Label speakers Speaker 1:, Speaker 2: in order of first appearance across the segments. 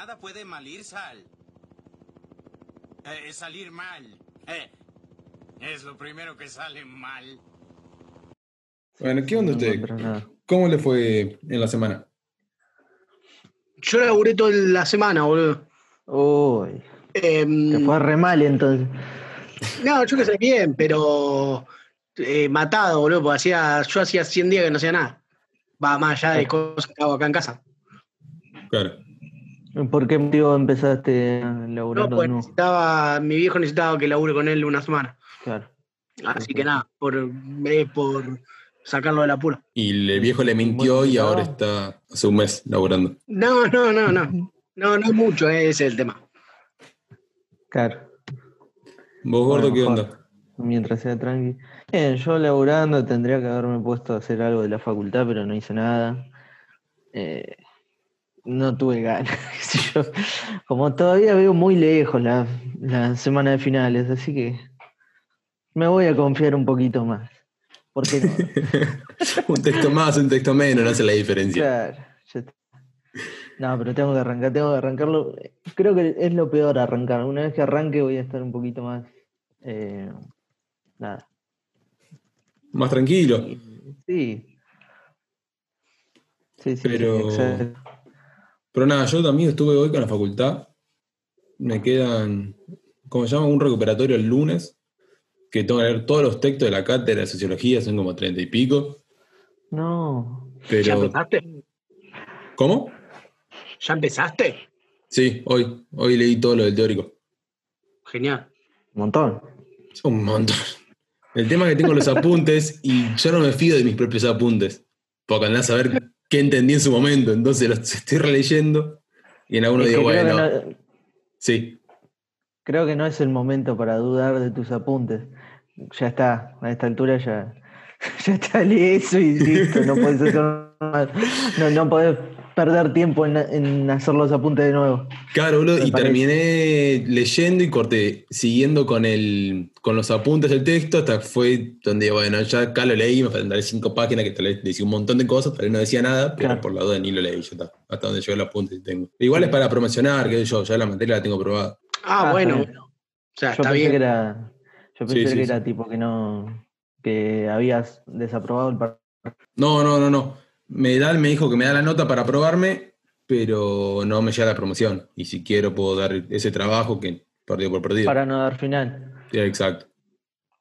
Speaker 1: nada puede malir sal. Eh, salir mal. Eh, es lo primero que sale mal.
Speaker 2: Bueno, ¿qué onda usted? ¿Cómo le fue en la semana?
Speaker 3: Yo laburé toda la semana, boludo.
Speaker 4: Uy,
Speaker 3: Em,
Speaker 4: te fue re mal entonces.
Speaker 3: no, yo que sé bien, pero eh, matado, boludo, porque hacía, yo hacía 100 días que no hacía nada. Va más allá de cosas que hago acá en casa.
Speaker 2: Claro.
Speaker 4: ¿Por qué motivo empezaste a
Speaker 3: No,
Speaker 4: laburar de
Speaker 3: pues necesitaba, mi viejo necesitaba que labure con él una semana.
Speaker 4: Claro.
Speaker 3: Así que nada, por, eh, por sacarlo del apuro.
Speaker 2: Y el viejo le mintió y ahora está hace un mes laburando.
Speaker 3: No, no, no, no. No, no es mucho, eh, ese es el tema.
Speaker 4: Claro.
Speaker 2: ¿Vos, gordo,
Speaker 4: Bueno,
Speaker 2: qué onda?
Speaker 4: Mientras sea tranqui. Bien, yo laburando tendría que haberme puesto a hacer algo de la facultad, pero no hice nada. Eh, no tuve ganas. yo. Como todavía veo muy lejos la, la semana de finales, así que me voy a confiar un poquito más. ¿Por qué no?
Speaker 2: un texto más, un texto menos, no hace la diferencia.
Speaker 4: Claro, ya está. No, pero tengo que arrancar, tengo que arrancarlo. Creo que es lo peor arrancar. Una vez que arranque voy a estar un poquito más. eh, nada.
Speaker 2: Más tranquilo.
Speaker 4: Sí. Sí, sí, sí,
Speaker 2: Pero-
Speaker 4: exacto.
Speaker 2: Pero nada, yo también estuve hoy con la facultad. Me quedan, ¿cómo se llama? Un recuperatorio el lunes. Que tengo que leer todos los textos de la cátedra de sociología, son como treinta y pico.
Speaker 4: No.
Speaker 3: ¿Ya
Speaker 2: Pero,
Speaker 3: empezaste?
Speaker 2: ¿cómo?
Speaker 3: ¿Ya empezaste?
Speaker 2: Sí, hoy. Hoy leí todo lo del teórico.
Speaker 3: Genial.
Speaker 4: Un montón.
Speaker 2: Un montón. El tema es que tengo los apuntes y yo no me fío de mis propios apuntes. Porque andás a saber qué entendí en su momento. Entonces los estoy releyendo y en alguno
Speaker 4: Es
Speaker 2: digo,
Speaker 4: que
Speaker 2: bueno,
Speaker 4: que no,
Speaker 2: sí.
Speaker 4: creo que no es el momento para dudar de tus apuntes. Ya está, a esta altura ya, ya está, eso y listo, no puedes hacer más. No, no podés perder tiempo en, en hacer los apuntes de nuevo.
Speaker 2: Claro, boludo, y
Speaker 4: parece.
Speaker 2: terminé leyendo y corté, siguiendo con el, con los apuntes del texto, hasta fue donde, bueno, ya acá lo leí, me faltan cinco páginas que tal vez decía un montón de cosas, pero no decía nada, pero
Speaker 4: Claro.
Speaker 2: por la duda ni lo leí, ya está, hasta donde llegó el apunte que tengo. Igual es para promocionar, que yo, ya la materia la tengo probada.
Speaker 3: Ah,
Speaker 4: Ah,
Speaker 3: bueno, bueno. O sea,
Speaker 4: Yo
Speaker 3: está
Speaker 4: pensé
Speaker 3: bien.
Speaker 4: que era, yo
Speaker 2: Sí,
Speaker 4: pensé
Speaker 2: sí,
Speaker 4: que
Speaker 2: sí.
Speaker 4: era tipo que no, que habías desaprobado el par-
Speaker 2: No, no, no, no. Me da, me dijo que me da la nota para aprobarme, pero no me llega la promoción. Y si quiero puedo dar ese trabajo que perdido por perdido.
Speaker 4: para no dar final.
Speaker 2: Sí, exacto.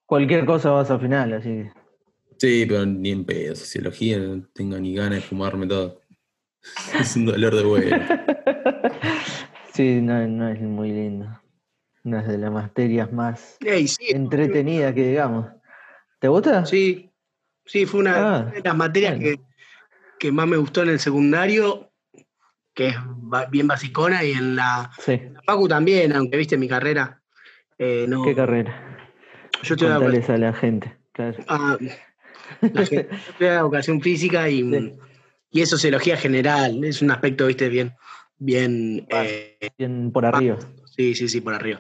Speaker 4: Cualquier cosa vas a final, así que.
Speaker 2: Sí, pero ni en pedo. Sociología no tengo ni ganas de fumarme todo. Es un dolor de huevo.
Speaker 4: Sí, no, no es muy lindo. Una de las materias más
Speaker 3: Ey, sí,
Speaker 4: entretenidas que digamos. ¿Te gusta?
Speaker 3: sí, sí, fue una
Speaker 4: Ah,
Speaker 3: de las materias
Speaker 4: bueno.
Speaker 3: que, que más me gustó en el secundario, que es bien basicona, y en la,
Speaker 4: Sí.
Speaker 3: en la Facu también, aunque viste mi carrera. eh, no,
Speaker 4: ¿Qué carrera?
Speaker 3: yo estoy a,
Speaker 4: Contales a la gente. Claro.
Speaker 3: a- la gente- yo estoy a educación física y,
Speaker 4: Sí.
Speaker 3: y es sociología general, es un aspecto, viste, bien, bien, eh,
Speaker 4: Bien por arriba.
Speaker 3: sí, sí, sí, por arriba.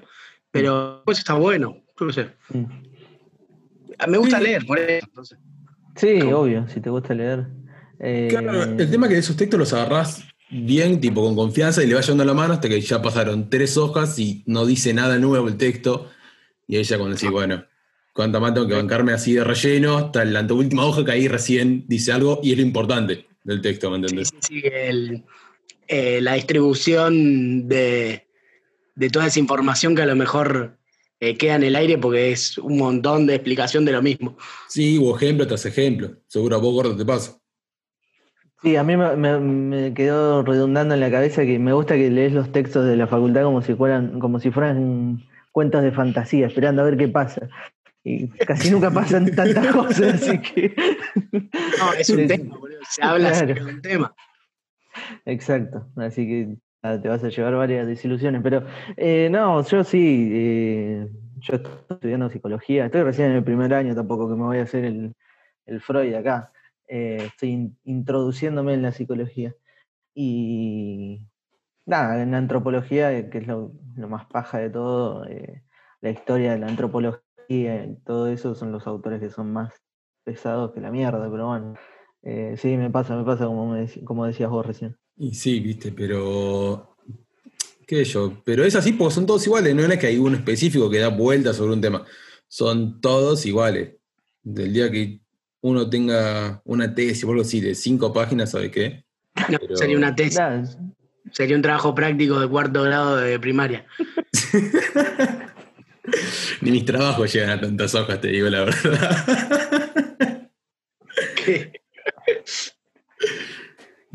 Speaker 3: Pero pues está bueno, yo qué sé.
Speaker 4: Mm.
Speaker 3: Me gusta leer, por eso. entonces.
Speaker 4: Sí,
Speaker 3: ¿Cómo?
Speaker 4: obvio, si te gusta leer. Eh,
Speaker 2: Claro, el tema es que esos textos los agarrás bien, tipo con confianza, y le vas llevando la mano hasta que ya pasaron tres hojas y no dice nada nuevo el texto. Y ahí ya cuando decís, bueno, cuánta más tengo que bancarme así de relleno, hasta la última hoja que ahí recién dice algo y es lo importante del texto, ¿me
Speaker 3: Sí,
Speaker 2: entendés?
Speaker 3: sí, sí, el- eh, la distribución de, de toda esa información que a lo mejor eh, queda en el aire porque es un montón de explicación de lo mismo.
Speaker 2: Sí, hubo ejemplo tras ejemplo. Seguro a vos, gordo, te pasa.
Speaker 4: Sí, a mí me, me- me quedó redundando en la cabeza que me gusta que lees los textos de la facultad como si fueran, como si fueran cuentos de fantasía, esperando a ver qué pasa. Y casi nunca pasan tantas cosas, así que.
Speaker 3: No, es un tema, boludo. Se habla
Speaker 4: Claro.
Speaker 3: de un tema.
Speaker 4: Exacto, así que te vas a llevar varias desilusiones, pero eh, no, yo sí, eh, yo estoy estudiando psicología, estoy recién en el primer año tampoco que me voy a hacer el, el Freud acá, eh, estoy in- introduciéndome en la psicología y nada, en la antropología, eh, que es lo, lo más paja de todo, eh, la historia de la antropología y todo eso son los autores que son más pesados que la mierda, pero bueno. Eh, sí, me pasa, me pasa como, me como decías vos recién.
Speaker 2: Y sí, viste, pero qué sé yo. Pero es así porque son todos iguales, no es que hay uno específico que da vueltas sobre un tema. Son todos iguales. Del día que uno tenga una tesis o algo así de cinco páginas, ¿sabe qué?
Speaker 3: No,
Speaker 2: Pero-
Speaker 3: sería una tesis,
Speaker 4: Claro,
Speaker 3: sería un trabajo práctico de cuarto grado de primaria.
Speaker 2: Ni mis trabajos llegan a tantas hojas, te digo la verdad.
Speaker 3: ¿Qué?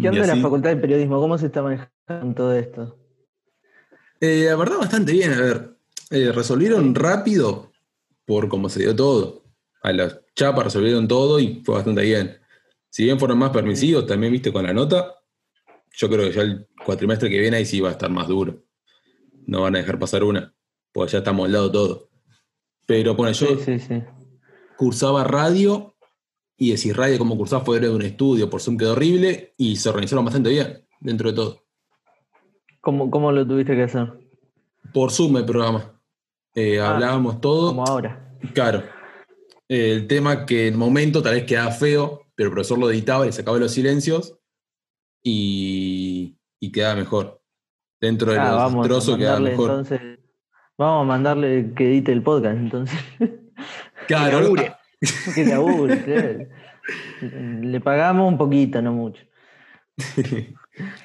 Speaker 4: ¿Qué onda la facultad de periodismo? ¿Cómo se está manejando todo esto?
Speaker 2: Eh, la verdad, bastante bien. A ver, eh, resolvieron rápido por cómo se dio todo. A la chapa resolvieron todo y fue bastante bien. Si bien fueron más permisivos, también viste con la nota, yo creo que ya el cuatrimestre que viene ahí sí va a estar más duro. No van a dejar pasar una, porque ya está moldado todo. Pero bueno, yo
Speaker 4: Sí, sí, sí.
Speaker 2: cursaba radio y decir radio como cursaba fuera de un estudio, por Zoom quedó horrible y se organizaron bastante bien dentro de todo.
Speaker 4: ¿Cómo, cómo lo tuviste que hacer?
Speaker 2: Por Zoom el programa. Eh,
Speaker 4: Ah,
Speaker 2: hablábamos todo.
Speaker 4: Como ahora.
Speaker 2: Claro. El tema que en el momento tal vez quedaba feo, pero el profesor lo editaba y sacaba los silencios y, y quedaba mejor. Dentro de
Speaker 4: Ah,
Speaker 2: lo
Speaker 4: vamos a
Speaker 2: desastroso quedaba mejor.
Speaker 4: entonces. Vamos a mandarle que edite el podcast, entonces.
Speaker 2: Claro,
Speaker 3: Que labure.
Speaker 4: que labure, claro. Le pagamos un poquito, no mucho.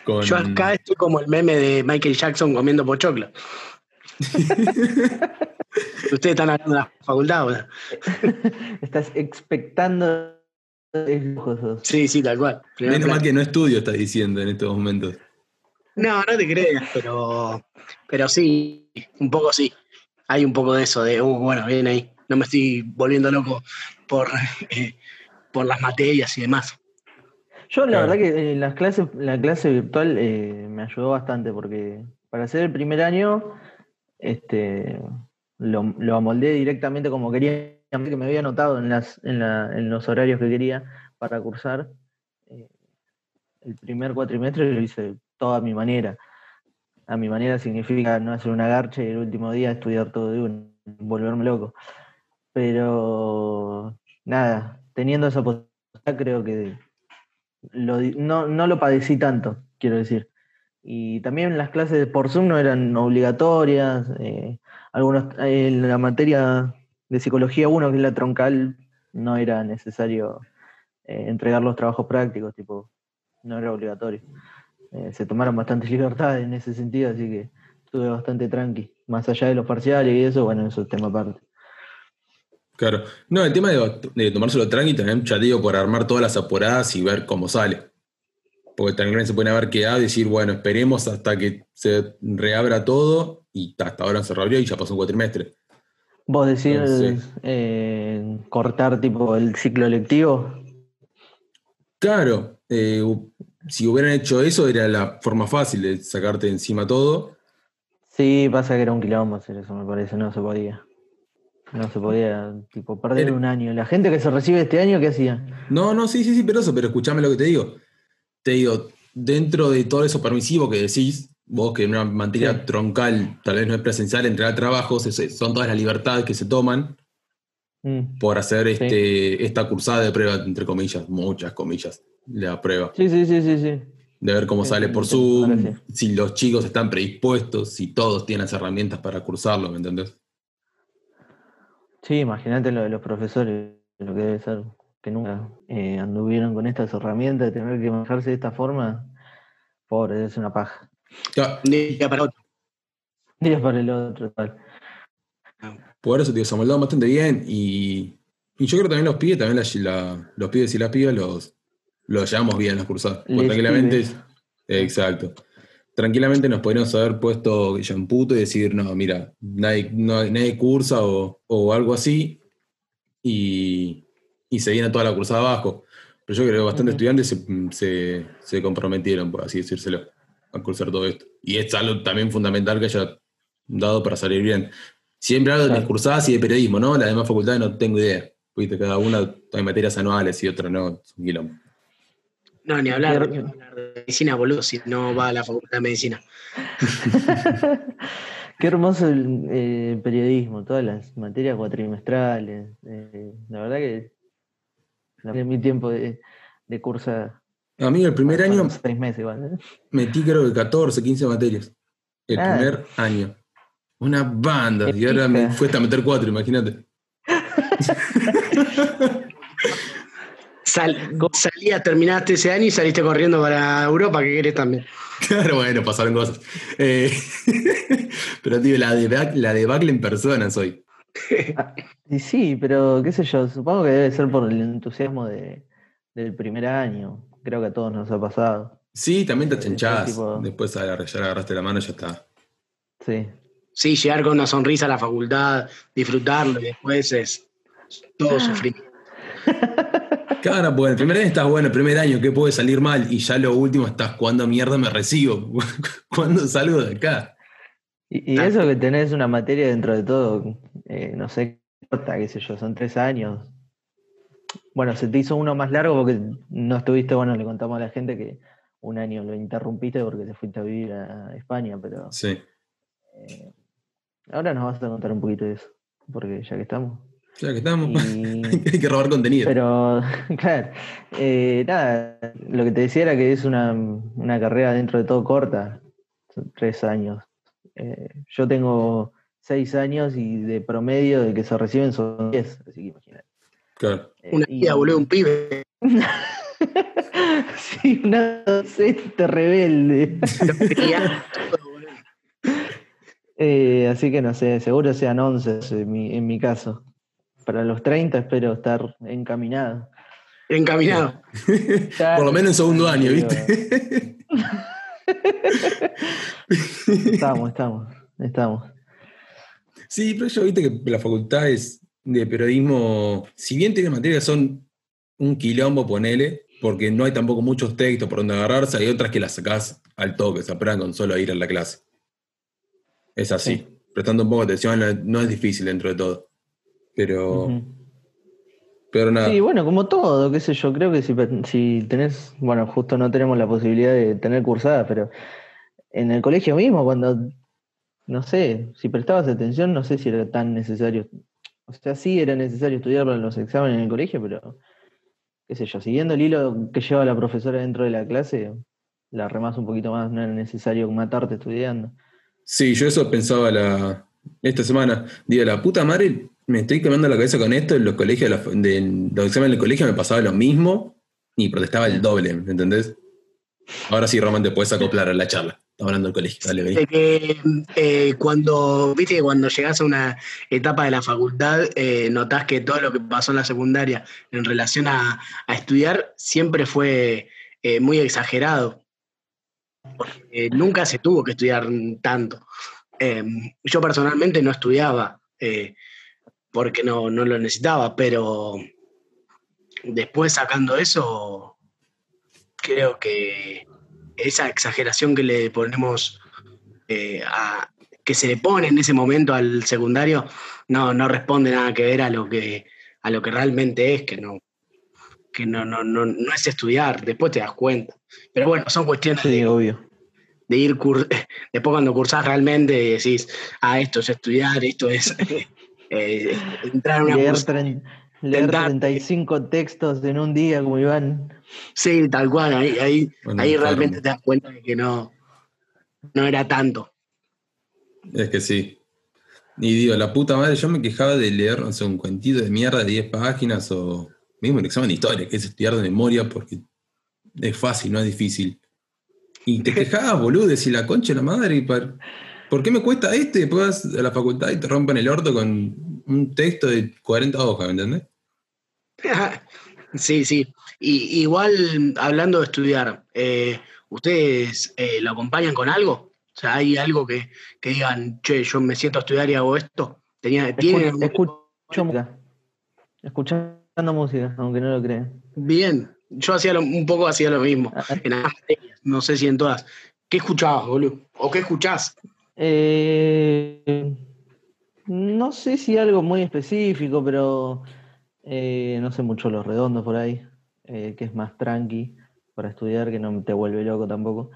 Speaker 2: con-
Speaker 3: Yo acá estoy como el meme de Michael Jackson comiendo pochoclo. Ustedes están hablando de la facultad, ¿o no?
Speaker 4: Estás expectando.
Speaker 3: Sí, sí, tal cual.
Speaker 2: Menos mal que no estudio, está diciendo en estos momentos.
Speaker 3: No, no te creas, pero, pero sí, un poco sí. Hay un poco de eso, de, uh, bueno, bien ahí. No me estoy volviendo loco por, eh, por las materias y demás.
Speaker 4: Yo la
Speaker 2: Claro.
Speaker 4: verdad que en las clases, la clase virtual eh, me ayudó bastante porque para hacer el primer año, este, lo, lo amoldé directamente como quería, que me había anotado en, los horarios que quería para cursar. Eh, el primer cuatrimestre lo hice todo a mi manera. A mi manera significa no hacer una garcha y el último día estudiar todo de uno, volverme loco. Pero nada, teniendo esa posibilidad creo que no, no lo padecí tanto, quiero decir. Y también las clases por Zoom no eran obligatorias. eh, algunos, eh, la materia de psicología 1, que es la troncal, no era necesario eh, entregar los trabajos prácticos, tipo, no era obligatorio. Se tomaron bastantes libertades en ese sentido, así que estuve bastante tranqui. Más allá de los parciales y eso, bueno, eso es tema aparte.
Speaker 2: Claro. No, el tema de, tomárselo tranqui también, digo, por armar todas las apuradas y ver cómo sale. Porque también se pueden haber quedado y decir, bueno, esperemos hasta que se reabra todo y hasta ahora se reabrió y ya pasó un cuatrimestre.
Speaker 4: Vos decís
Speaker 2: Entonces-
Speaker 4: eh, cortar tipo el ciclo lectivo.
Speaker 2: Claro, eh, si hubieran hecho eso era la forma fácil de sacarte encima todo.
Speaker 4: Sí, pasa que era un quilombo hacer eso, me parece, no se podía. No se podía, tipo, perder
Speaker 2: Era-
Speaker 4: un año. La gente que se recibe este año, ¿qué hacía?
Speaker 2: No, no, sí, sí, sí, pero eso, pero escúchame lo que te digo. Te digo, dentro de todo eso permisivo que decís, vos que en una materia
Speaker 4: Sí.
Speaker 2: troncal tal vez no es presencial, entregar trabajos, es- son todas las libertades que se toman
Speaker 4: Mm.
Speaker 2: por hacer este, esta cursada de prueba, entre comillas, muchas comillas, la prueba.
Speaker 4: Sí, sí, sí, sí, sí.
Speaker 2: De ver cómo
Speaker 4: Sí,
Speaker 2: sale por Zoom, si los chicos están predispuestos, si todos tienen las herramientas para cursarlo, ¿me entendés?
Speaker 4: Sí, imagínate lo de los profesores, lo que debe ser, que nunca eh, anduvieron con estas herramientas, de tener que manejarse de esta forma. Pobre, ser una paja.
Speaker 3: Día para otro.
Speaker 4: Días para el otro, tal.
Speaker 2: Por eso, tío, se amoldaron bastante bien y, y yo creo que también los pibes, también la- la- los pibes y las pibas los, los llevamos bien las cursadas. Porque
Speaker 4: Les
Speaker 2: tranquilamente, exacto. Tranquilamente nos podríamos haber puesto champuto y decir, no, mira, nadie, no- nadie cursa o, o algo así y, y se viene toda la cursada abajo. Pero yo creo que bastantes estudiantes se, se- se comprometieron, por así decírselo, a cursar todo esto. Y es algo también fundamental que haya dado para salir bien. Siempre hablo de
Speaker 4: Claro.
Speaker 2: mis cursadas y de periodismo, ¿no? Las demás facultades no tengo idea. Viste, cada una hay materias anuales y otras no. Es un quilombo.
Speaker 3: No, ni hablar,
Speaker 4: Pero-
Speaker 3: ni hablar de medicina, boludo, si no va a la facultad de medicina.
Speaker 4: Qué hermoso el eh, periodismo, todas las materias cuatrimestrales. eh, la verdad que en mi tiempo de, de cursa.
Speaker 2: A mí el primer año
Speaker 4: Seis meses igual. ¿eh?
Speaker 2: metí creo que 14, 15 materias. El
Speaker 4: Ah.
Speaker 2: primer año. Una banda.
Speaker 4: Qué
Speaker 2: Y ahora me
Speaker 4: pija.
Speaker 2: fuiste a meter cuatro, imagínate.
Speaker 3: Sal, salía, terminaste ese año y saliste corriendo para Europa, que querés también.
Speaker 2: Claro, bueno, pasaron cosas. Eh, pero, tío, la, debac- la debacle en persona soy.
Speaker 4: Y sí, pero qué sé yo, supongo que debe ser por el entusiasmo de, del primer año. Creo que a todos nos ha pasado.
Speaker 2: Sí, también te
Speaker 4: Eh,
Speaker 2: achanchás.
Speaker 4: tipo-
Speaker 2: Después ya le agarraste la mano y ya está.
Speaker 4: Sí.
Speaker 3: Sí, llegar con una sonrisa a la facultad, disfrutarlo y después es todo sufrir.
Speaker 2: Claro, pues el primer año estás bueno, el primer año, ¿qué puede salir mal? Y ya lo último estás, ¿cuándo mierda me recibo? ¿Cuándo salgo de acá?
Speaker 4: Y, y
Speaker 3: Ah.
Speaker 4: eso que tenés una materia dentro de todo, eh, no sé, corta, qué sé yo, son tres años. Bueno, se te hizo uno más largo porque no estuviste, bueno, le contamos a la gente que un año lo interrumpiste porque te fuiste a vivir a España, pero
Speaker 2: Sí.
Speaker 4: eh, ahora nos vas a contar un poquito de eso, porque ya que estamos.
Speaker 2: Ya que estamos,
Speaker 4: Y-
Speaker 2: hay que robar contenido.
Speaker 4: Pero, claro, eh, nada, lo que te decía era que es una, una carrera dentro de todo corta, son tres años. Eh, yo tengo seis años y de promedio de que se reciben son diez, así que imagínate.
Speaker 2: Claro.
Speaker 4: Eh,
Speaker 3: Una
Speaker 4: y-
Speaker 3: vida, boludo, un pibe.
Speaker 4: sí, una docente rebelde. Eh, así que no sé, seguro sean once en mi, en mi caso. Para los 30 espero estar encaminado.
Speaker 3: Encaminado.
Speaker 2: Por lo menos en segundo año, ¿viste?
Speaker 4: Estamos, estamos, estamos.
Speaker 2: Sí, pero yo viste que la facultad es de periodismo, si bien tiene materias son un quilombo, ponele, porque no hay tampoco muchos textos por donde agarrarse, hay otras que las sacás al toque, se aprueban con solo ir a la clase. Es así.
Speaker 4: Sí.
Speaker 2: Prestando un poco de atención, no- es difícil dentro de todo. Pero. Pero nada.
Speaker 4: Sí, bueno, como todo, qué sé yo, creo que si, si tenés, bueno, justo no tenemos la posibilidad de tener cursadas, pero en el colegio mismo, cuando, no sé, si prestabas atención, no sé si era tan necesario, o sea, sí era necesario estudiar para los exámenes en el colegio, pero, qué sé yo, siguiendo el hilo que lleva la profesora dentro de la clase, la remás un poquito más, no era necesario matarte estudiando.
Speaker 2: Sí, yo eso pensaba la, esta semana. Digo, la puta madre, me estoy quemando la cabeza con esto. En los colegios, la- de- los exámenes del colegio me pasaba lo mismo y protestaba el doble, ¿me entendés? Ahora sí, Román, te puedes acoplar a la charla. Estamos hablando del colegio, dale.
Speaker 3: De que eh, cuando, viste que cuando llegás a una etapa de la facultad, eh, notás que todo lo que pasó en la secundaria en relación a, a estudiar siempre fue eh, muy exagerado. Nunca se tuvo que estudiar tanto. Eh, yo personalmente no estudiaba porque no, no lo necesitaba, pero después sacando eso, creo que esa exageración que le ponemos eh, a, que se le pone en ese momento al secundario no, no responde nada que ver a lo que a lo que realmente es, que no, que no, no, no, no es estudiar, después te das cuenta. Pero bueno, son cuestiones
Speaker 4: Sí,
Speaker 3: de,
Speaker 4: obvio.
Speaker 3: de ir cur- después cuando cursás realmente decís, ah, esto es estudiar, esto es eh, entrar a una
Speaker 4: Leer, tren- leer
Speaker 3: intentar-
Speaker 4: 35 textos en un día como Iván.
Speaker 3: Sí, tal cual, ahí, ahí,
Speaker 2: Bueno,
Speaker 3: ahí
Speaker 2: claro.
Speaker 3: realmente te das cuenta de que no, no era tanto.
Speaker 2: Es que sí. Y digo, la puta madre, yo me quejaba de leer, no sé, un cuentito de mierda de 10 páginas o mismo un examen de historia, que es estudiar de memoria porque es fácil, no es difícil. Y te quejabas, boludo, decís la concha de la madre, y par- ¿por qué me cuesta este? Después vas a la facultad y te rompen el orto con un texto de 40 hojas, ¿me entendés?
Speaker 3: Sí, sí. Y, igual, hablando de estudiar, eh, ¿ustedes eh, lo acompañan con algo? O sea, ¿hay algo que, que digan, che, yo me siento a estudiar y hago esto? ¿Tenía, ¿tienen
Speaker 4: escucho música. Escuchando música, aunque no lo crean.
Speaker 3: Bien, yo hacía lo- un poco hacía lo mismo.
Speaker 4: Ah, ah.
Speaker 3: En materias, no sé si en todas. ¿Qué escuchabas, boludo? ¿O qué escuchás?
Speaker 4: Eh, no sé si algo muy específico, pero eh, no sé mucho los redondos por ahí, eh, que es más tranqui para estudiar, que no te vuelve loco tampoco.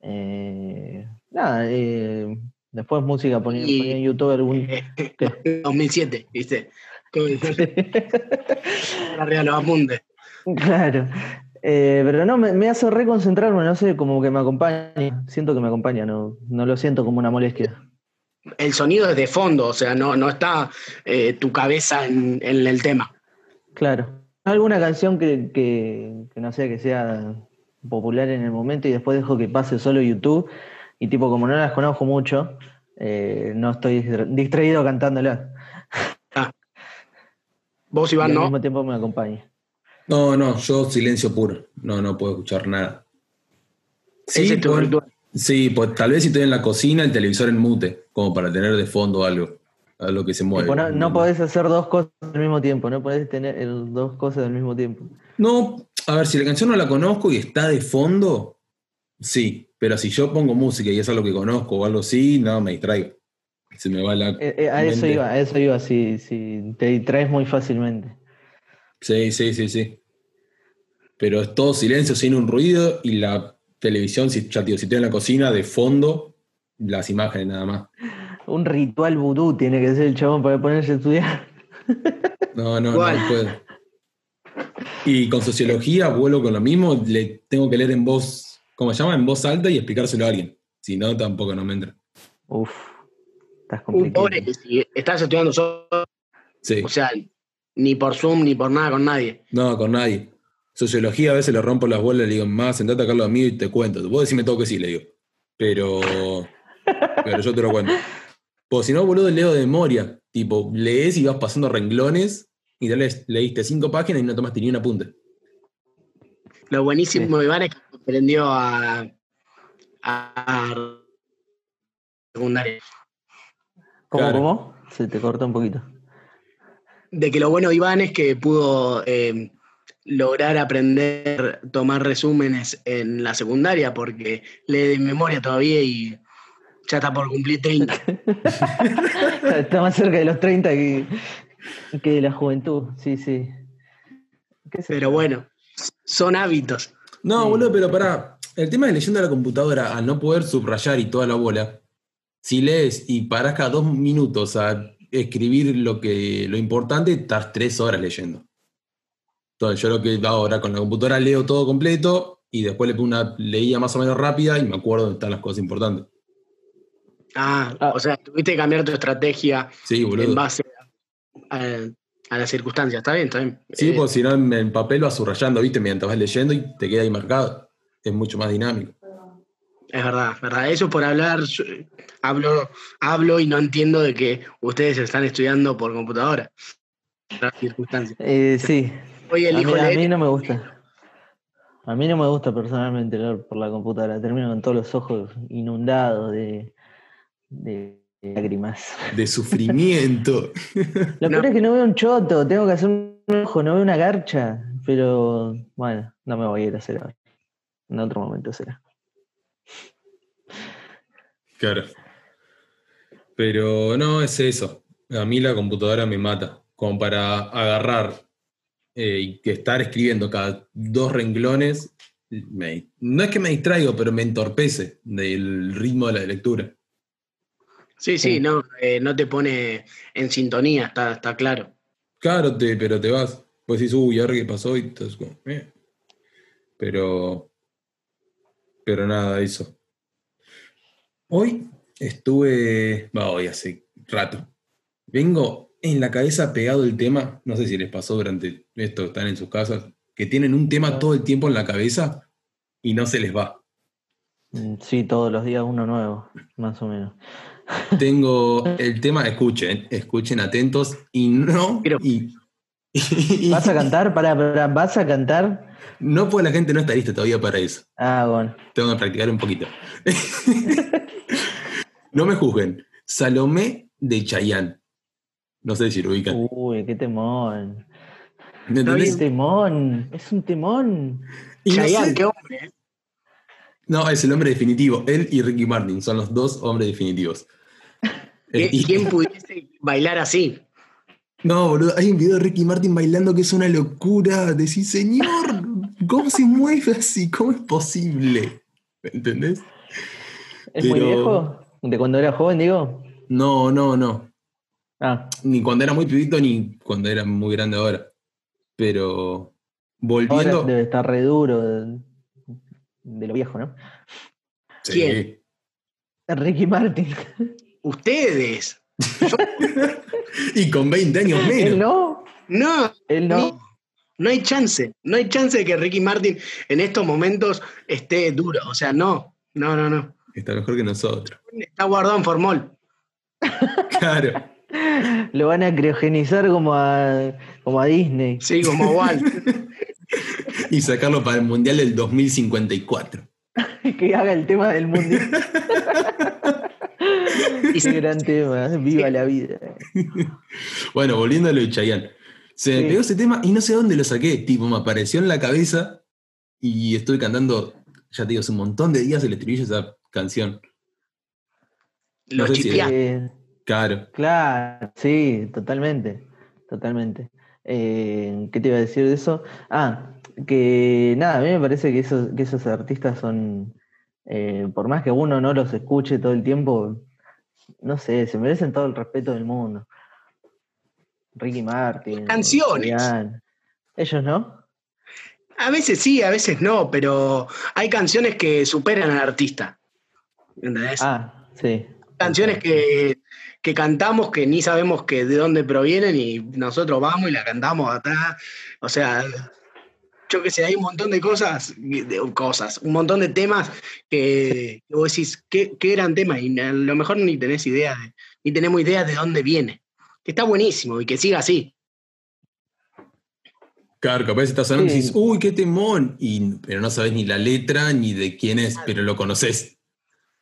Speaker 4: Eh, nada, eh, después música ponía,
Speaker 3: Y-
Speaker 4: ponía en YouTube algún...
Speaker 3: Eh, 2007, ¿viste? Arriba los apuntes.
Speaker 4: Claro. Eh, pero no, me, me hace reconcentrarme, no sé, como que me acompaña. Siento que me acompaña, no, no lo siento como una molestia.
Speaker 3: El sonido es de fondo, o sea, no, no está eh, tu cabeza en, en el tema.
Speaker 4: Claro. Alguna canción que, que, que no sé, que sea popular en el momento y después dejo que pase solo YouTube y tipo, como no las conozco mucho, eh, no estoy distra- distraído cantándolas.
Speaker 3: Vos,
Speaker 4: Y al
Speaker 3: no.
Speaker 4: mismo tiempo me acompaña.
Speaker 2: No, no, yo silencio puro. No, no puedo escuchar nada. Sí, por- sí, pues tal vez si estoy en la cocina, el televisor en mute, como para tener de fondo algo, algo que se mueve.
Speaker 4: Tipo, no, no podés hacer dos cosas al mismo tiempo, no podés tener el- dos cosas al mismo tiempo.
Speaker 2: No, a ver, si la canción no la conozco y está de fondo, sí, pero si yo pongo música y es algo que conozco o algo así, no, me distraigo. Se me va la...
Speaker 4: Eh, eh, a eso
Speaker 2: mente.
Speaker 4: iba, a eso iba, si, si te distraes muy fácilmente.
Speaker 2: Sí, sí, sí, sí. Pero es todo silencio, sin un ruido y la televisión, si, ya digo, si estoy en la cocina, de fondo, las imágenes nada más.
Speaker 4: Un ritual vudú tiene que ser el chabón para ponerse a estudiar.
Speaker 2: No, no,
Speaker 3: ¿Cuál?
Speaker 2: no puedo. Y con sociología vuelvo con lo mismo, le tengo que leer en voz, ¿cómo se llama? En voz alta y explicárselo a alguien. Si no, tampoco no me entra.
Speaker 4: Uf, estás
Speaker 3: Un
Speaker 4: complicado.
Speaker 3: pobre que si estás estudiando solo,
Speaker 2: Sí.
Speaker 3: o sea, ni por Zoom ni por nada con nadie.
Speaker 2: No, con nadie. Sociología a veces le rompo las bolas y le digo, más, sentate acá lado mío y te cuento. Vos decime todo que sí, le digo. Pero. pero yo te lo cuento. Pues si no, boludo, leo de memoria. Tipo, lees y vas pasando renglones y leíste cinco páginas y no tomaste ni un apunte.
Speaker 3: Lo buenísimo de Iván es que aprendió a, a secundaria.
Speaker 4: ¿Cómo,
Speaker 2: Claro.
Speaker 4: cómo? Se te corta un poquito.
Speaker 3: De que lo bueno de Iván es que pudo eh, lograr aprender, tomar resúmenes en la secundaria, porque lee de memoria todavía y ya está por cumplir 30.
Speaker 4: Está más cerca de los 30 que, que de la juventud, sí, sí. ¿Qué sé
Speaker 3: Pero bueno, son hábitos.
Speaker 2: No,
Speaker 4: Sí.
Speaker 2: boludo, pero pará. El tema de leyendo a la computadora, al no poder subrayar y toda la bola, si lees y parás cada dos minutos a escribir lo que lo importante, estás tres horas leyendo. Entonces, yo lo que hago ahora con la computadora leo todo completo y después le pongo una leía más o menos rápida y me acuerdo dónde están las cosas importantes.
Speaker 3: Ah,
Speaker 4: Ah.
Speaker 3: o sea, tuviste que cambiar tu estrategia
Speaker 2: Sí,
Speaker 3: en base a, a las circunstancias. Está bien, está bien.
Speaker 2: Sí,
Speaker 3: Eh,
Speaker 2: pues si no en en papel vas subrayando, ¿viste? Mientras vas leyendo y te queda ahí marcado. Es mucho más dinámico.
Speaker 3: Es verdad, es verdad. Eso por hablar, yo, eh, hablo, hablo y no entiendo de que ustedes están estudiando por computadora. Las circunstancias.
Speaker 4: Eh, sí,
Speaker 3: Hoy
Speaker 4: a mí, a no me gusta. A mí no me gusta personalmente leer por la computadora. Termino con todos los ojos inundados de, de lágrimas.
Speaker 2: De sufrimiento.
Speaker 4: Lo
Speaker 3: No.
Speaker 4: peor es que no veo un choto, tengo que hacer un ojo, no veo una garcha. Pero bueno, no me voy a ir a hacer ahora. En otro momento será.
Speaker 2: Claro. Pero no, es eso. A mí la computadora me mata. Como para agarrar eh, y que estar escribiendo cada dos renglones, me- no es que me distraigo, pero me entorpece del ritmo de la lectura.
Speaker 3: Sí, sí,
Speaker 4: Sí.
Speaker 3: no, eh, no te pone en sintonía, está, está claro.
Speaker 2: Claro, te, pero te vas. Pues dices, uy, ahora qué pasó, y estás como, eh. Pero, pero nada, eso. Hoy estuve, va, hoy hace rato. Vengo en la cabeza pegado el tema, no sé si les pasó durante esto, están en sus casas, que tienen un tema todo el tiempo en la cabeza y no se les va.
Speaker 4: Mm, Sí, todos los días uno nuevo, más o menos.
Speaker 2: Tengo el tema, escuchen, escuchen atentos y no.
Speaker 3: Quiero-
Speaker 2: Y, y-
Speaker 4: ¿Vas a cantar? Para, para, ¿Vas a cantar?
Speaker 2: no, pues la gente no está lista todavía para eso.
Speaker 4: Ah, bueno.
Speaker 2: Tengo que practicar un poquito. no me juzguen. Salomé de Chayán. No sé si lo ubican.
Speaker 4: Uy, qué temón.
Speaker 2: ¿Me entendés?
Speaker 4: Es un temón, es un temón.
Speaker 2: Y no,
Speaker 3: Chayanne,
Speaker 2: sé-
Speaker 3: qué hombre. ¿eh?
Speaker 2: no, es el hombre definitivo. Él y Ricky Martin son los dos hombres definitivos. Eh,
Speaker 3: ¿Qui-
Speaker 2: y-
Speaker 3: ¿Quién pudiese bailar así?
Speaker 2: No, boludo, hay un video de Ricky Martin bailando que es una locura. Decís, señor, ¿cómo se mueve así? ¿Cómo es posible? ¿Me entendés?
Speaker 4: ¿Es muy viejo? ¿De cuando era joven, digo?
Speaker 2: No, no, no.
Speaker 4: Ah,
Speaker 2: Ni cuando era muy pibito ni cuando era muy grande ahora. Pero volviendo.
Speaker 4: Ahora debe estar re duro de, de lo viejo, ¿no?
Speaker 2: Sí.
Speaker 3: ¿Quién?
Speaker 4: Ricky Martin.
Speaker 3: Ustedes.
Speaker 2: y con 20 años
Speaker 4: Él
Speaker 2: menos.
Speaker 4: no,
Speaker 3: No,
Speaker 4: él no.
Speaker 3: no. No hay chance. No hay chance de que Ricky Martin en estos momentos esté duro. O sea, no. No, no, no.
Speaker 2: Está mejor que nosotros.
Speaker 3: Está guardado en formol.
Speaker 2: Claro.
Speaker 4: Lo van a criogenizar como a, como a Disney.
Speaker 3: Sí, como Walt.
Speaker 2: Y sacarlo para el Mundial del 2054.
Speaker 4: que haga el tema del mundial.
Speaker 3: Y
Speaker 4: Qué gran tema. Viva la vida.
Speaker 2: Bueno, volviendo a lo de Chayanne. Se me pegó ese tema y no sé dónde lo saqué. Tipo, me apareció en la cabeza y estoy cantando, ya te digo, hace un montón de días el estribillo de esa canción.
Speaker 3: Lo
Speaker 2: No sé si-
Speaker 3: chipeaste.
Speaker 2: Claro.
Speaker 4: Claro, sí, totalmente, totalmente. Eh, ¿qué te iba a decir de eso? Ah, que nada, a mí me parece que esos, que esos artistas son, eh, por más que uno no los escuche todo el tiempo, no sé, se merecen todo el respeto del mundo. Ricky Martin.
Speaker 3: Canciones.
Speaker 4: Ellos no.
Speaker 3: A veces sí, a veces no, pero hay canciones que superan al artista. ¿Entendés?
Speaker 4: Ah, sí.
Speaker 3: canciones que, que cantamos que ni sabemos que de dónde provienen y nosotros vamos y la cantamos atrás. O sea, yo qué sé, hay un montón de cosas, de cosas, un montón de temas que, que vos decís, ¿qué, qué eran temas? Y a lo mejor ni tenés idea, de- ni tenemos idea de dónde viene. Que está buenísimo y que siga así.
Speaker 2: Claro, capaz estás sonando y dices, uy, qué temón. Y, pero no sabes ni la letra ni de quién es, pero lo conoces.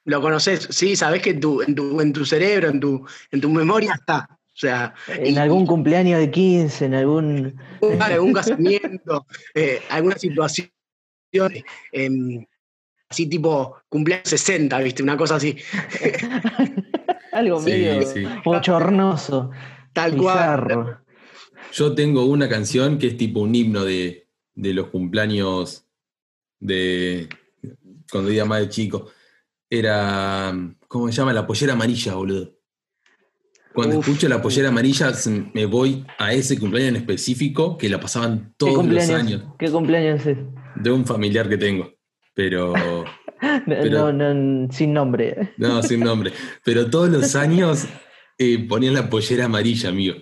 Speaker 3: Lo conoces, sí, sabés que en tu, en tu, en tu cerebro, en tu, en tu memoria está. O sea,
Speaker 4: En
Speaker 3: y-
Speaker 4: algún cumpleaños de 15, en algún...
Speaker 3: un- algún casamiento, eh, alguna situación, em, así tipo cumpleaños 60, ¿viste? Una cosa así.
Speaker 4: Algo
Speaker 2: Sí,
Speaker 4: medio
Speaker 2: sí.
Speaker 4: bochornoso,
Speaker 3: Tal cual.
Speaker 2: Yo tengo una canción que es tipo un himno de, de los cumpleaños de cuando iba más de chico. Era, ¿cómo se llama? La pollera amarilla, boludo. Cuando
Speaker 3: Uf.
Speaker 2: escucho la pollera amarilla, me voy a ese cumpleaños en específico que la pasaban
Speaker 4: ¿Qué
Speaker 2: todos los años
Speaker 4: ¿Qué cumpleaños es?
Speaker 2: de un familiar que tengo. Pero,
Speaker 4: No,
Speaker 2: Pero-
Speaker 4: no, no, sin nombre.
Speaker 2: no, sin nombre. Pero todos los años eh, ponían la pollera amarilla, amigo.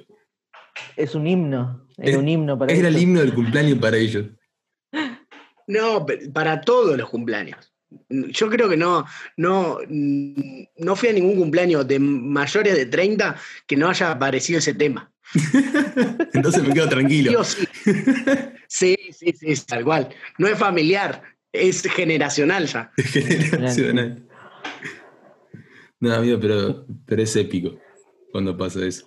Speaker 4: Es un himno. Era
Speaker 2: Es-
Speaker 4: un himno para
Speaker 2: Era el himno del cumpleaños para ellos.
Speaker 3: No, para todos los cumpleaños. Yo creo que no, no, no fui a ningún cumpleaños de mayores de 30 que no haya aparecido ese tema.
Speaker 2: Entonces me quedo tranquilo.
Speaker 3: sí. Sí, sí, sí, tal cual. No es familiar, es generacional ya.
Speaker 2: Generacional. No, amigo, pero, pero es épico cuando pasa eso.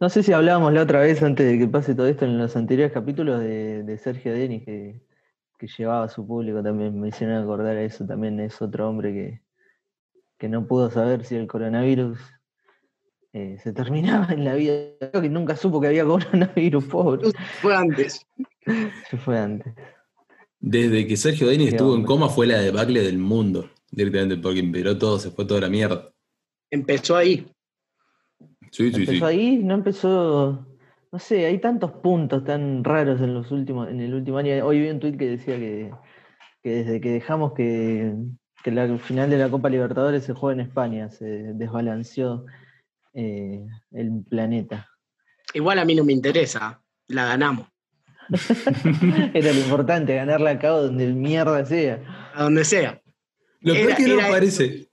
Speaker 4: No sé si hablábamos la otra vez, antes de que pase todo esto, en los anteriores capítulos de, de Sergio Denis, que, que llevaba a su público también. Me hicieron acordar a eso. También es otro hombre que, que no pudo saber si el coronavirus eh, se terminaba en la vida. Creo que nunca supo que había coronavirus, pobre.
Speaker 3: Fue antes.
Speaker 4: Se fue antes.
Speaker 2: Desde que Sergio Denis estuvo en coma fue la debacle del mundo, directamente, porque empeoró todo, se fue toda la mierda.
Speaker 3: Empezó ahí.
Speaker 2: Sí, sí, sí.
Speaker 4: Empezó ahí, no empezó. No sé, hay tantos puntos tan raros en los últimos, en el último año. Hoy vi un tuit que decía que, que desde que dejamos que, que la final de la Copa Libertadores se juega en España, se desbalanceó eh, el planeta.
Speaker 3: Igual a mí no me interesa. La ganamos.
Speaker 4: Era lo importante, ganarla acá o donde el mierda sea.
Speaker 3: A donde sea.
Speaker 2: Lo
Speaker 3: Era-
Speaker 2: que no
Speaker 3: era-
Speaker 2: parece.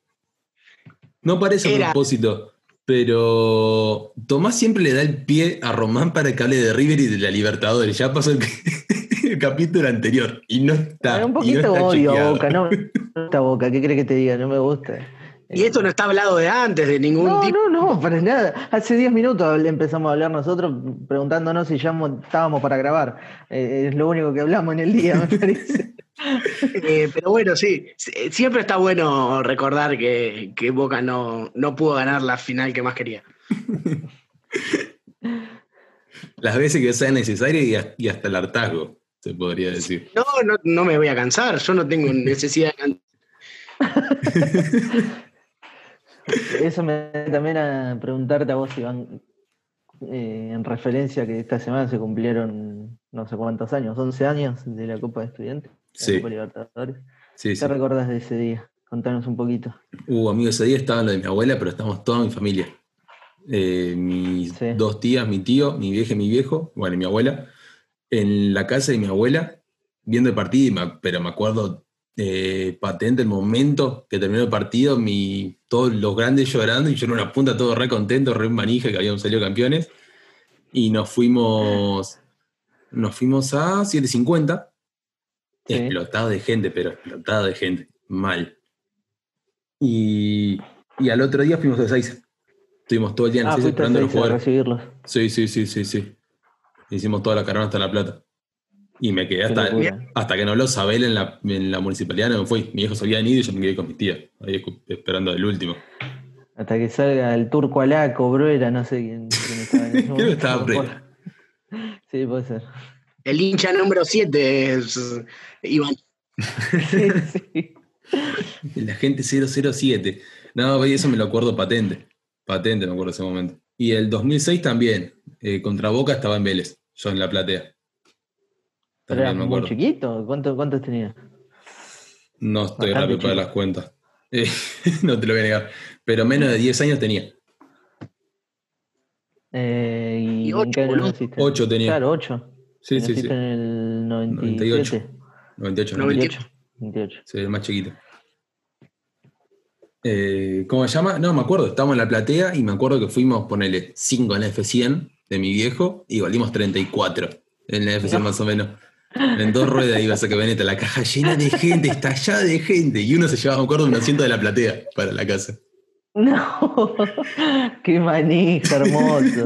Speaker 2: No parece a propósito. Pero Tomás siempre le da el pie a Román para que hable de River y de la Libertadores. Ya pasó el, el capítulo anterior y no está.
Speaker 4: un
Speaker 2: y no
Speaker 4: poquito
Speaker 2: está
Speaker 4: odio a. Boca, no, no está Boca, ¿qué crees que te diga? No me gusta.
Speaker 3: Y esto no está hablado de antes, de ningún
Speaker 4: No,
Speaker 3: tipo.
Speaker 4: no, no, para nada. Hace 10 minutos empezamos a hablar nosotros preguntándonos si ya mo- estábamos para grabar. Eh, es lo único que hablamos en el día, me parece.
Speaker 3: Eh, pero bueno, sí. Sie- Siempre está bueno recordar que, que Boca no, no pudo ganar la final que más quería.
Speaker 2: Las veces que sea necesario y hasta el hartazgo, se podría decir.
Speaker 3: No, no, no me voy a cansar. Yo no tengo necesidad de cansar.
Speaker 4: Eso me da también a preguntarte a vos, Iván. eh, en referencia que esta semana se cumplieron no sé cuántos años, 11 años de la Copa de Estudiantes,
Speaker 2: Sí.
Speaker 4: Copa Libertadores.
Speaker 2: Sí, sí.
Speaker 4: ¿Qué recordás de ese día? Contanos un poquito.
Speaker 2: Uh, amigo, ese día estaba lo de mi abuela, pero estamos toda mi familia. Eh, mis
Speaker 4: Sí.
Speaker 2: dos tías, mi tío, mi vieja y mi viejo, bueno, y mi abuela, en la casa de mi abuela, viendo el partido, pero me acuerdo eh, patente el momento que terminó el partido, mi, todos los grandes llorando, y yo en una punta todo re contento, re manija, que habíamos salido campeones, y nos fuimos, nos fuimos a 750,
Speaker 4: Sí.
Speaker 2: explotado de gente, pero explotado de gente, mal. Y, y al otro día fuimos a seis. Estuvimos todo el día en
Speaker 4: Ah,
Speaker 2: esperando a los jugadores. Sí, sí, sí, sí, sí. Hicimos toda la caravana hasta La Plata. Y me quedé hasta, hasta que no habló Sabel en la, en la municipalidad, no me fui. Mi hijo se había ido y yo me quedé con mi tía, ahí esperando el último.
Speaker 4: Hasta que salga el turco Alaco, Bruera, no sé quién, quién estaba en ese
Speaker 2: Creo que estaba.
Speaker 4: Sí, puede ser.
Speaker 3: El hincha número 7 es Iván.
Speaker 4: Sí, sí.
Speaker 2: La gente 007. No, eso me lo acuerdo patente. Patente me acuerdo de ese momento. Y el 2006 también. eh, contra Boca estaba en Vélez. Yo en la platea.
Speaker 4: Pero
Speaker 2: me
Speaker 4: muy
Speaker 2: acuerdo.
Speaker 4: chiquito. ¿Cuánto- ¿Cuántos tenías?
Speaker 2: No estoy
Speaker 4: Bastante
Speaker 2: rápido para las cuentas. Eh, no te lo voy a negar. Pero menos de 10 años tenía.
Speaker 4: Eh, ¿Y,
Speaker 3: Y
Speaker 4: en
Speaker 3: ocho,
Speaker 4: qué año
Speaker 3: boludo.
Speaker 4: naciste?
Speaker 2: Ocho tenía.
Speaker 4: Claro, 8.
Speaker 2: Sí, sí, sí.
Speaker 4: En el 97.
Speaker 2: 98, 98.
Speaker 3: 98.
Speaker 4: 28.
Speaker 2: Sí, el más chiquito. Eh, ¿Cómo se llama? No, me acuerdo. Estábamos en la platea y me acuerdo que fuimos, ponerle 5 en la F100 de mi viejo y valimos 34 en la F100 más o menos. En dos ruedas ibas a que venete la caja llena de gente, estallada de gente. Y uno se llevaba, me acuerdo, un asiento de la platea para la casa.
Speaker 4: No, qué manija, hermoso.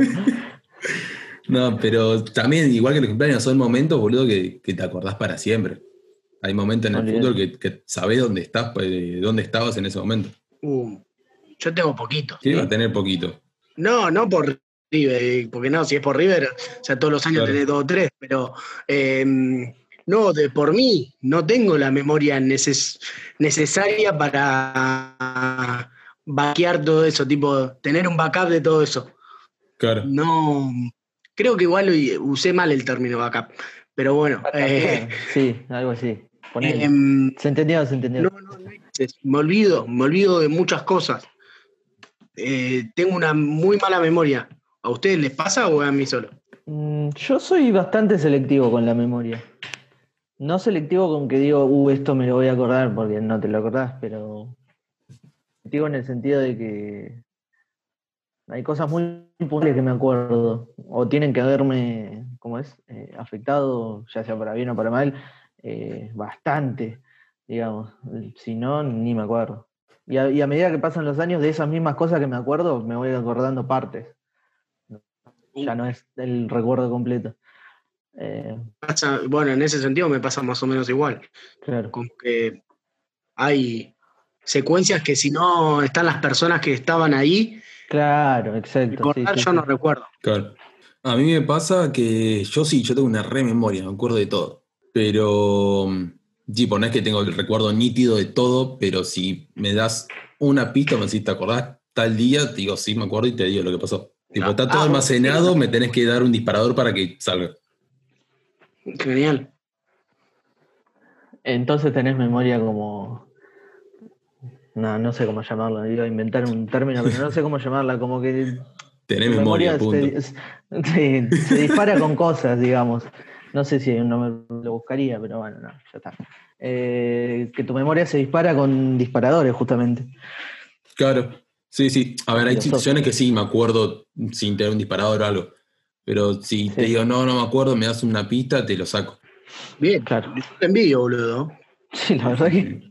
Speaker 2: No, pero también, igual que los cumpleaños, son momentos, boludo, que, que te acordás para siempre. Hay momentos en el
Speaker 4: Olvidate.
Speaker 2: fútbol que, que sabés dónde estás, pues, dónde estabas en ese momento.
Speaker 3: Uh, yo tengo poquito.
Speaker 2: Sí, va a tener poquito.
Speaker 3: No, no por River, porque no, si es por River, o sea, todos los años
Speaker 2: Claro.
Speaker 3: tenés dos o tres, pero eh, no, de por mí, no tengo la memoria neces- necesaria para vaquear todo eso, tipo, tener un backup de todo eso.
Speaker 2: Claro.
Speaker 3: No, creo que igual usé mal el término backup, pero bueno. eh,
Speaker 4: Sí, algo así.
Speaker 3: Em,
Speaker 4: se entendió, se entendió.
Speaker 3: no, no, no hay veces. me olvido, me olvido de muchas cosas. Eh, tengo una muy mala memoria. ¿A ustedes les pasa o a mí solo?
Speaker 4: Mm, Yo soy bastante selectivo con la memoria. No selectivo con que digo, uh, esto me lo voy a acordar porque no te lo acordás, pero selectivo en el sentido de que hay cosas muy puntuales que me acuerdo o tienen que haberme, ¿cómo es? Eh, afectado, ya sea para bien o para mal, eh, bastante, digamos. Si no, ni me acuerdo. Y a, y a medida que pasan los años, de esas mismas cosas que me acuerdo, me voy acordando partes. Ya no es el recuerdo completo. Eh,
Speaker 3: Pasa- bueno, en ese sentido me pasa más o menos igual.
Speaker 4: claro.
Speaker 3: Como que hay secuencias que si no están las personas que estaban ahí,
Speaker 4: Claro, exacto.
Speaker 3: recordar
Speaker 4: sí,
Speaker 3: yo
Speaker 4: sí.
Speaker 3: no recuerdo.
Speaker 2: Claro. A mí me pasa que yo sí, yo tengo una re memoria, me acuerdo de todo. Pero, tipo, no es que tengo el recuerdo nítido de todo, pero si me das una pista, me decís, ¿te acordás? Tal día, te digo, sí, me acuerdo y te digo lo que pasó. Tipo, está todo
Speaker 3: ah,
Speaker 2: almacenado, me tenés que dar un disparador para que salga.
Speaker 3: Genial.
Speaker 4: Entonces tenés memoria como. No, no sé cómo llamarla. Iba a inventar un término, pero no sé cómo llamarla. Como que.
Speaker 2: Tenés memoria, punto.
Speaker 4: se, se- se dispara con cosas, digamos. No sé si no me lo buscaría, pero bueno, no, ya está. Eh, que tu memoria se dispara con disparadores, justamente.
Speaker 2: Claro. Sí, sí. A ver, hay situaciones que sí me acuerdo sin tener un disparador o algo. Pero si te digo, no, no me acuerdo, me das una pista, te lo saco.
Speaker 3: Bien,
Speaker 4: Claro.
Speaker 3: te envidio, boludo.
Speaker 4: Sí, la verdad que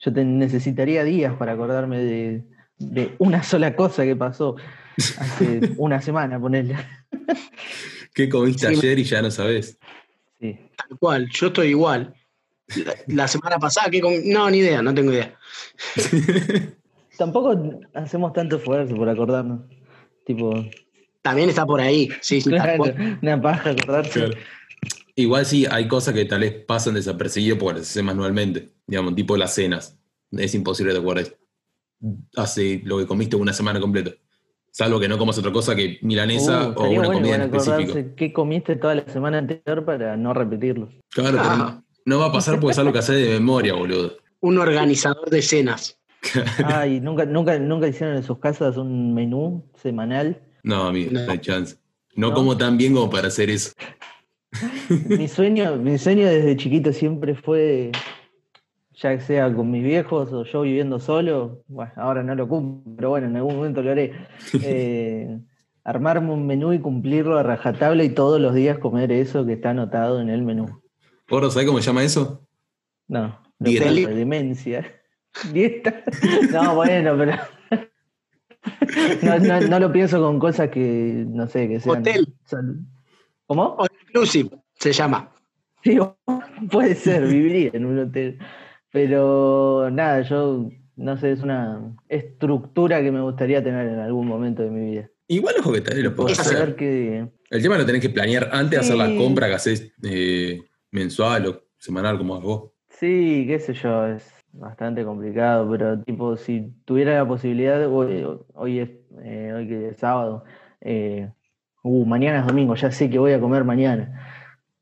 Speaker 4: yo te necesitaría días para acordarme de, de una sola cosa que pasó hace una semana, ponerle.
Speaker 2: ¿Qué comiste
Speaker 3: Sí,
Speaker 2: ayer y ya no sabes?
Speaker 4: Sí.
Speaker 3: Tal cual, yo estoy igual. La, la semana pasada, ¿qué com- No, ni idea, no tengo idea.
Speaker 4: Tampoco hacemos tanto esfuerzo por acordarnos. Tipo,
Speaker 3: También está por ahí. Sí, sí,
Speaker 4: claro, una paja acordarse.
Speaker 2: Claro. Igual sí, hay cosas que tal vez pasan desapercibidas porque las haces manualmente. Digamos, tipo las cenas. Es imposible te acuerdes. Hace lo que comiste una semana completa. Salvo que no comas otra cosa que milanesa
Speaker 4: Uh,
Speaker 2: o una
Speaker 4: bueno
Speaker 2: comida en
Speaker 4: igual acordarse
Speaker 2: específico.
Speaker 4: qué comiste toda la semana anterior para no repetirlo.
Speaker 2: Claro, pero no, no va a pasar porque es algo que haces de memoria, boludo.
Speaker 3: Un organizador de cenas.
Speaker 4: Ay, ¿nunca, nunca, nunca hicieron en sus casas un menú semanal.
Speaker 2: No, amigo, no,
Speaker 3: No.
Speaker 2: hay chance. No,
Speaker 4: ¿No?
Speaker 2: como tan bien como para hacer eso.
Speaker 4: Mi sueño, mi sueño desde chiquito siempre fue, ya sea con mis viejos o yo viviendo solo, bueno, ahora no lo cumplo, pero bueno, en algún momento lo haré. eh, armarme un menú y cumplirlo a rajatabla y todos los días comer eso que está anotado en el menú.
Speaker 2: ¿Porro, ¿sabes cómo se llama eso?
Speaker 4: No,
Speaker 2: Dieta.
Speaker 4: locura, demencia. Dieta. No, bueno, pero. No, no- no lo pienso con cosas que, no sé, que sean.
Speaker 3: Hotel.
Speaker 4: sal- ¿Cómo?
Speaker 3: All inclusive se llama.
Speaker 4: Digo, puede ser, viviría en un hotel. Pero nada, yo no sé, es una estructura que me gustaría tener en algún momento de mi vida.
Speaker 2: Igual ojo que también lo puedo hacer.
Speaker 4: Saber que.
Speaker 2: El tema lo tenés que planear antes de hacer la
Speaker 4: Sí.
Speaker 2: compra que haces eh, mensual o semanal, como vos.
Speaker 4: Sí, qué sé yo, es bastante complicado, pero tipo, si tuviera la posibilidad, hoy, hoy es, eh, hoy que es sábado, eh, uh, mañana es domingo, ya sé que voy a comer mañana.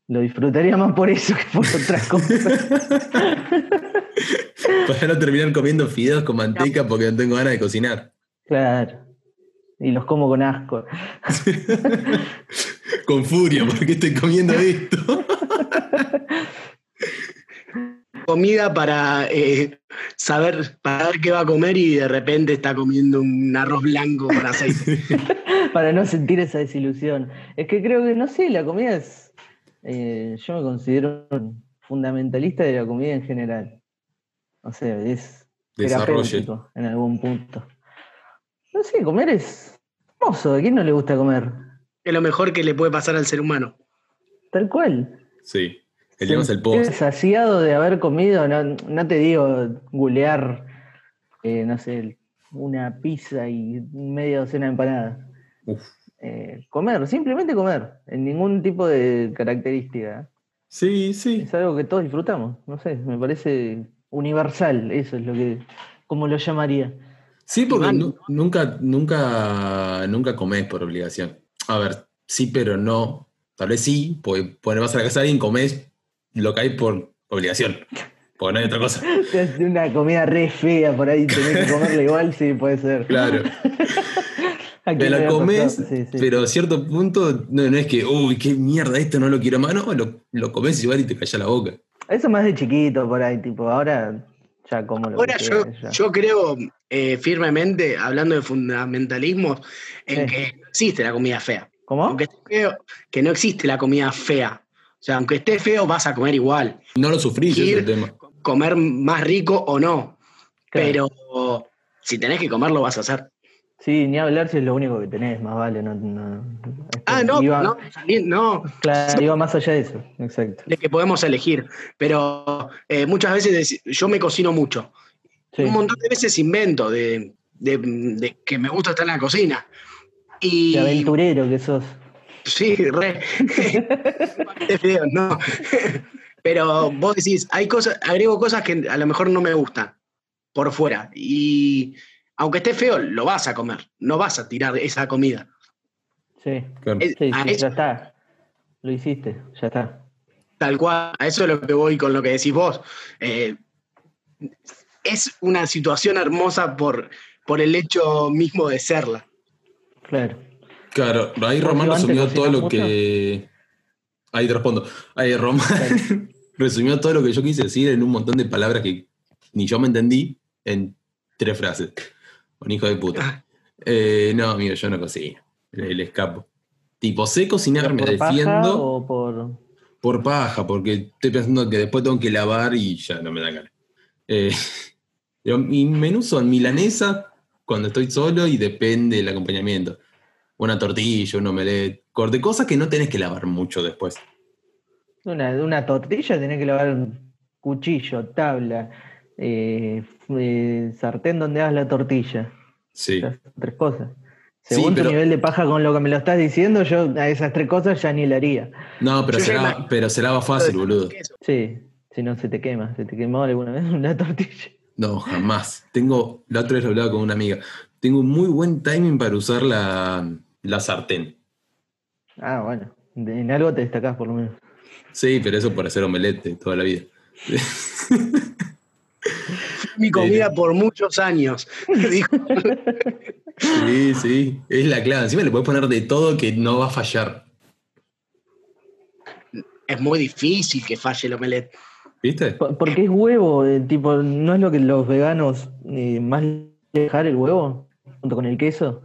Speaker 4: Lo disfrutaría más por eso que por otras cosas.
Speaker 2: Para no terminar comiendo fideos con manteca porque no tengo ganas de cocinar.
Speaker 4: Claro. Y los como con asco.
Speaker 2: Con furia, porque estoy comiendo esto.
Speaker 3: Comida para eh, saber, para ver qué va a comer y de repente está comiendo un arroz blanco con aceite.
Speaker 4: Para no sentir esa desilusión. Es que creo que, no sé, la comida es. eh, yo me considero un fundamentalista de la comida en general. O sea, es
Speaker 2: Desarrolle.
Speaker 4: terapéutico en algún punto. No sé, comer es hermoso. ¿A quién no le gusta comer?
Speaker 3: es lo mejor que le puede pasar al ser humano.
Speaker 4: Tal cual.
Speaker 2: Sí. El es el post.
Speaker 4: saciado de haber comido, no, no te digo gulear, eh, no sé, una pizza y media docena de empanadas.
Speaker 2: Uf.
Speaker 4: Eh, comer, simplemente comer, en ningún tipo de característica.
Speaker 2: Sí, sí.
Speaker 4: Es algo que todos disfrutamos, no sé, me parece universal, eso es lo que, como lo llamaría.
Speaker 2: Sí, porque nunca, nunca, nunca comes por obligación. A ver, sí, pero no. Tal vez sí, porque cuando vas a la casa de alguien comés lo que hay por obligación. Porque no hay otra cosa.
Speaker 4: Te hace Una comida re fea por ahí, tenés que comerla igual, sí, puede ser.
Speaker 2: Claro.
Speaker 4: ¿A quién
Speaker 2: Te la comes,
Speaker 4: pasado? Sí, sí.
Speaker 2: pero a cierto punto no, no es que, uy, qué mierda, esto no lo quiero más. No, lo, lo comes igual y te calla la boca.
Speaker 4: Eso más de chiquito por ahí, tipo, ahora ya como lo
Speaker 3: Ahora
Speaker 4: que
Speaker 3: yo, creo eh, firmemente, hablando de fundamentalismo, en
Speaker 4: Sí.
Speaker 3: que no existe la comida fea.
Speaker 4: ¿Cómo?
Speaker 3: Aunque esté feo, que no existe la comida fea. O sea, aunque esté feo, vas a comer igual.
Speaker 2: No lo sufrís, ese es el
Speaker 3: Ir-
Speaker 2: tema.
Speaker 3: Comer más rico o no.
Speaker 4: Claro.
Speaker 3: Pero si tenés que comer, lo vas a hacer.
Speaker 4: Sí, ni hablar si es lo único que tenés, más vale. No, no-
Speaker 3: Ah, no,
Speaker 4: iba,
Speaker 3: no, no.
Speaker 4: Claro, iba más allá de eso, exacto.
Speaker 3: De que podemos elegir. Pero eh, muchas veces yo me cocino mucho.
Speaker 4: Sí.
Speaker 3: Un montón de veces invento de, de- de que me gusta estar en la cocina. Y
Speaker 4: Qué aventurero que sos.
Speaker 3: Sí, re. feo, no. Pero vos decís, hay cosas, agrego cosas que a lo mejor no me gustan por fuera. Y aunque esté feo, lo vas a comer. No vas a tirar esa comida.
Speaker 4: Sí,
Speaker 2: Claro.
Speaker 3: Es-
Speaker 4: sí,
Speaker 3: a
Speaker 4: sí,
Speaker 3: eso-
Speaker 4: ya está. Lo hiciste, ya está.
Speaker 3: Tal cual. A eso es lo que voy con lo que decís vos. Eh, es una situación hermosa por, por el hecho mismo de serla.
Speaker 4: Claro.
Speaker 2: Claro, ahí
Speaker 4: ¿Vos,
Speaker 2: Román resumió todo lo que. Ahí te respondo. Ahí Román resumió todo lo que yo quise decir en un montón de palabras que ni yo me entendí en tres frases. Un hijo de puta. Eh, no, amigo, yo no cocino. Le, le escapo. Tipo, sé cocinar, me
Speaker 4: ¿Por paja
Speaker 2: defiendo
Speaker 4: o por.?
Speaker 2: por paja, porque estoy pensando que después tengo que lavar y ya no me da ganas. Eh, pero mi menú son milanesa cuando estoy solo y depende del acompañamiento. Una tortilla, un omelette, corte, cosas que no tenés que lavar mucho después.
Speaker 4: Una, una tortilla tenés que lavar un cuchillo, tabla, eh, eh, sartén donde hagas la tortilla.
Speaker 2: Sí.
Speaker 4: Esas tres cosas.
Speaker 2: Sí,
Speaker 4: Según
Speaker 2: pero-
Speaker 4: tu nivel de paja con lo que me lo estás diciendo, yo a esas tres cosas ya ni la haría.
Speaker 2: No, pero se, lava, pero se lava fácil, boludo.
Speaker 4: Sí, si no se te quema, se te quemó alguna vez una tortilla.
Speaker 2: No, jamás. Tengo, la otra vez lo hablaba con una amiga. Tengo muy buen timing para usar la, la sartén.
Speaker 4: Ah, bueno. En algo te destacás por lo menos.
Speaker 2: Sí, pero eso por hacer omelette toda la vida.
Speaker 3: Mi comida por muchos años. Dijo,
Speaker 2: Sí, sí, es la clave. Encima le puedes poner de todo que no va a fallar.
Speaker 3: es muy difícil que falle el omelette.
Speaker 2: ¿Viste?
Speaker 4: Po- Porque es huevo, eh, tipo, ¿no es lo que los veganos eh, más dejar el huevo? Junto con el queso.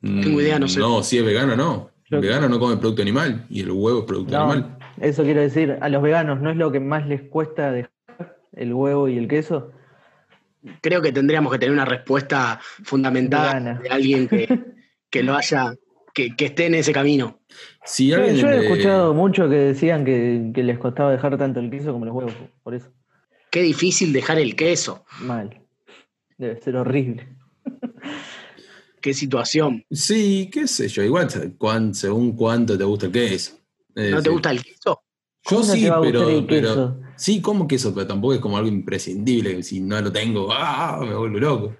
Speaker 3: Tengo idea, no sé.
Speaker 2: Mm, No, si es vegano, no. El vegano no come producto animal y el huevo es producto
Speaker 4: No,
Speaker 2: animal.
Speaker 4: eso quiero decir, a los veganos, ¿no es lo que más les cuesta dejar el huevo y el queso?
Speaker 3: Creo que tendríamos que tener una respuesta fundamentada
Speaker 4: Vegana.
Speaker 3: de alguien que, que lo haya, que, que esté en ese camino.
Speaker 2: Si
Speaker 4: Yo, he escuchado mucho que decían que, que les costaba dejar tanto el queso como los huevos, por eso.
Speaker 3: Qué difícil dejar el queso.
Speaker 4: Mal. Debe ser horrible.
Speaker 3: Qué situación.
Speaker 2: Sí, qué sé yo, igual cuán- según cuánto te gusta el queso. Es
Speaker 3: ¿No te gusta el queso?
Speaker 2: Yo
Speaker 4: ¿Cómo no
Speaker 2: sí, pero, sí, como queso, pero tampoco es como algo imprescindible. Si no lo tengo, ¡ah! me vuelvo loco.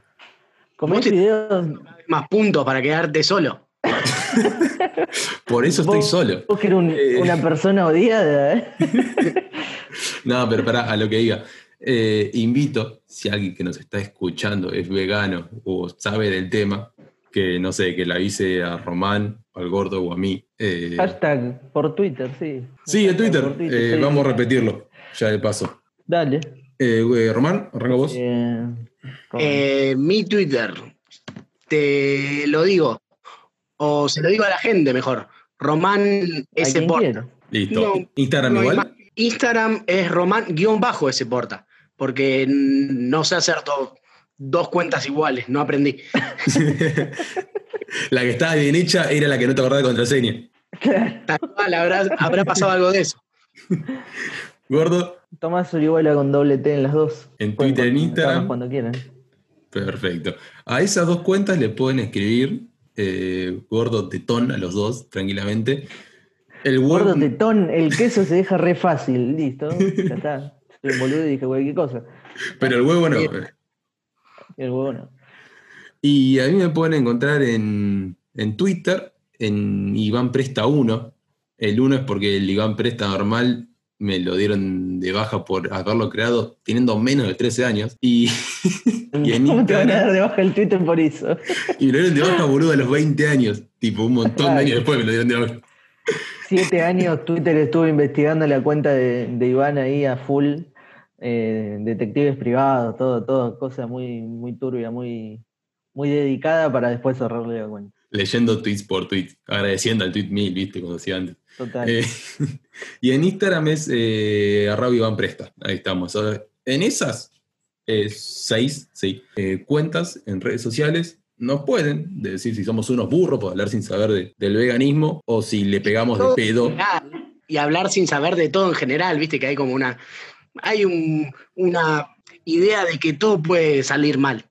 Speaker 4: Comés
Speaker 3: Vos te-
Speaker 4: fideos,
Speaker 3: Más puntos para quedarte solo.
Speaker 2: Por eso estoy solo.
Speaker 4: vos que eres un-
Speaker 2: Eh.
Speaker 4: una persona odiada, ¿eh?
Speaker 2: No, pero para a lo que diga. Eh, invito, si alguien que nos está escuchando es vegano o sabe del tema, que no sé, que le avise a Román, al gordo o a mí. Eh,
Speaker 4: Hashtag por Twitter, sí.
Speaker 2: sí, en Twitter. Eh,
Speaker 4: sí.
Speaker 2: vamos a repetirlo, ya de paso.
Speaker 4: Dale.
Speaker 2: Eh, eh, Román, arranca vos.
Speaker 4: Eh,
Speaker 3: Eh, mi Twitter, te lo digo, o se lo digo a la gente mejor, Román S. Porta.
Speaker 2: Listo.
Speaker 3: no,
Speaker 2: Instagram
Speaker 3: No
Speaker 2: igual.
Speaker 3: Instagram es Román-S. Porta, porque no sé hacer dos cuentas iguales, no aprendí.
Speaker 2: la que estaba bien hecha era la que no te acordaba de contraseña.
Speaker 3: Tal cual, habrá, habrá pasado algo de eso.
Speaker 2: Gordo,
Speaker 4: Tomás Orihuela con doble T en las dos.
Speaker 2: En
Speaker 4: Pueden
Speaker 2: Twitter, en Instagram.
Speaker 4: Cuando quieran.
Speaker 2: perfecto. A esas dos cuentas le pueden escribir eh, gordo tetón a los dos, tranquilamente. El
Speaker 4: Gordo tetón, el queso se deja re fácil, listo. Ya está. Un boludo y dije cualquier cosa.
Speaker 2: pero el huevo no.
Speaker 4: Y el huevo no.
Speaker 2: Y a mí me pueden encontrar en, en Twitter, en Iván Presta 1. El 1 es porque el Iván Presta normal me lo dieron de baja por haberlo creado teniendo menos de 13 años. Y, y en
Speaker 4: ¿Cómo te van a dar de baja el Twitter por eso?
Speaker 2: y me lo dieron de baja, boludo, a los 20 años. Tipo, un montón de años después me lo dieron de baja.
Speaker 4: Siete años Twitter estuvo investigando la cuenta de, de Iván ahí a full. Eh, detectives privados, todo, todo, cosa muy, muy turbia, muy, muy dedicada para después cerrarle la cuenta.
Speaker 2: Leyendo tweets por tweet, agradeciendo al tweet mil, viste, como decía antes.
Speaker 4: Total.
Speaker 2: Eh, y en Instagram es eh, arroba Iván Presta. Ahí estamos. En esas eh, seis sí, eh, cuentas en redes sociales nos pueden decir si somos unos burros por hablar sin saber de- del veganismo o si le pegamos de pedo.
Speaker 3: Y hablar sin saber de todo en general, viste que hay como una. Hay un- una idea de que todo puede salir mal.